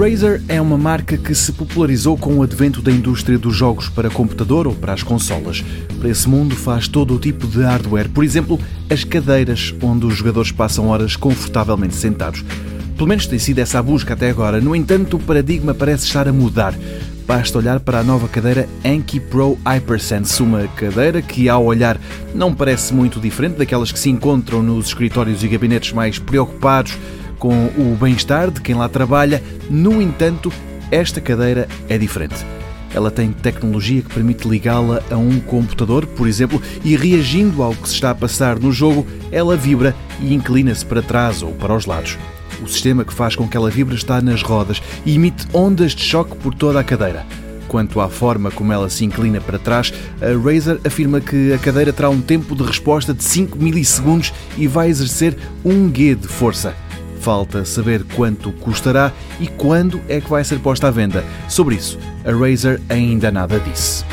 Razer é uma marca que se popularizou com o advento da indústria dos jogos para computador ou para as consolas. Para esse mundo faz todo o tipo de hardware, por exemplo, as cadeiras onde os jogadores passam horas confortavelmente sentados. Pelo menos tem sido essa a busca até agora. No entanto, o paradigma parece estar a mudar. Basta olhar para a nova cadeira Anki Pro Hypersense, uma cadeira que, ao olhar, não parece muito diferente daquelas que se encontram nos escritórios e gabinetes mais preocupados com o bem-estar de quem lá trabalha. No entanto, esta cadeira é diferente. Ela tem tecnologia que permite ligá-la a um computador, por exemplo, e reagindo ao que se está a passar no jogo, ela vibra e inclina-se para trás ou para os lados. O sistema que faz com que ela vibre está nas rodas e emite ondas de choque por toda a cadeira. Quanto à forma como ela se inclina para trás, a Razer afirma que a cadeira terá um tempo de resposta de 5 milissegundos e vai exercer um G de força. Falta saber quanto custará e quando é que vai ser posta à venda. Sobre isso, a Razer ainda nada disse.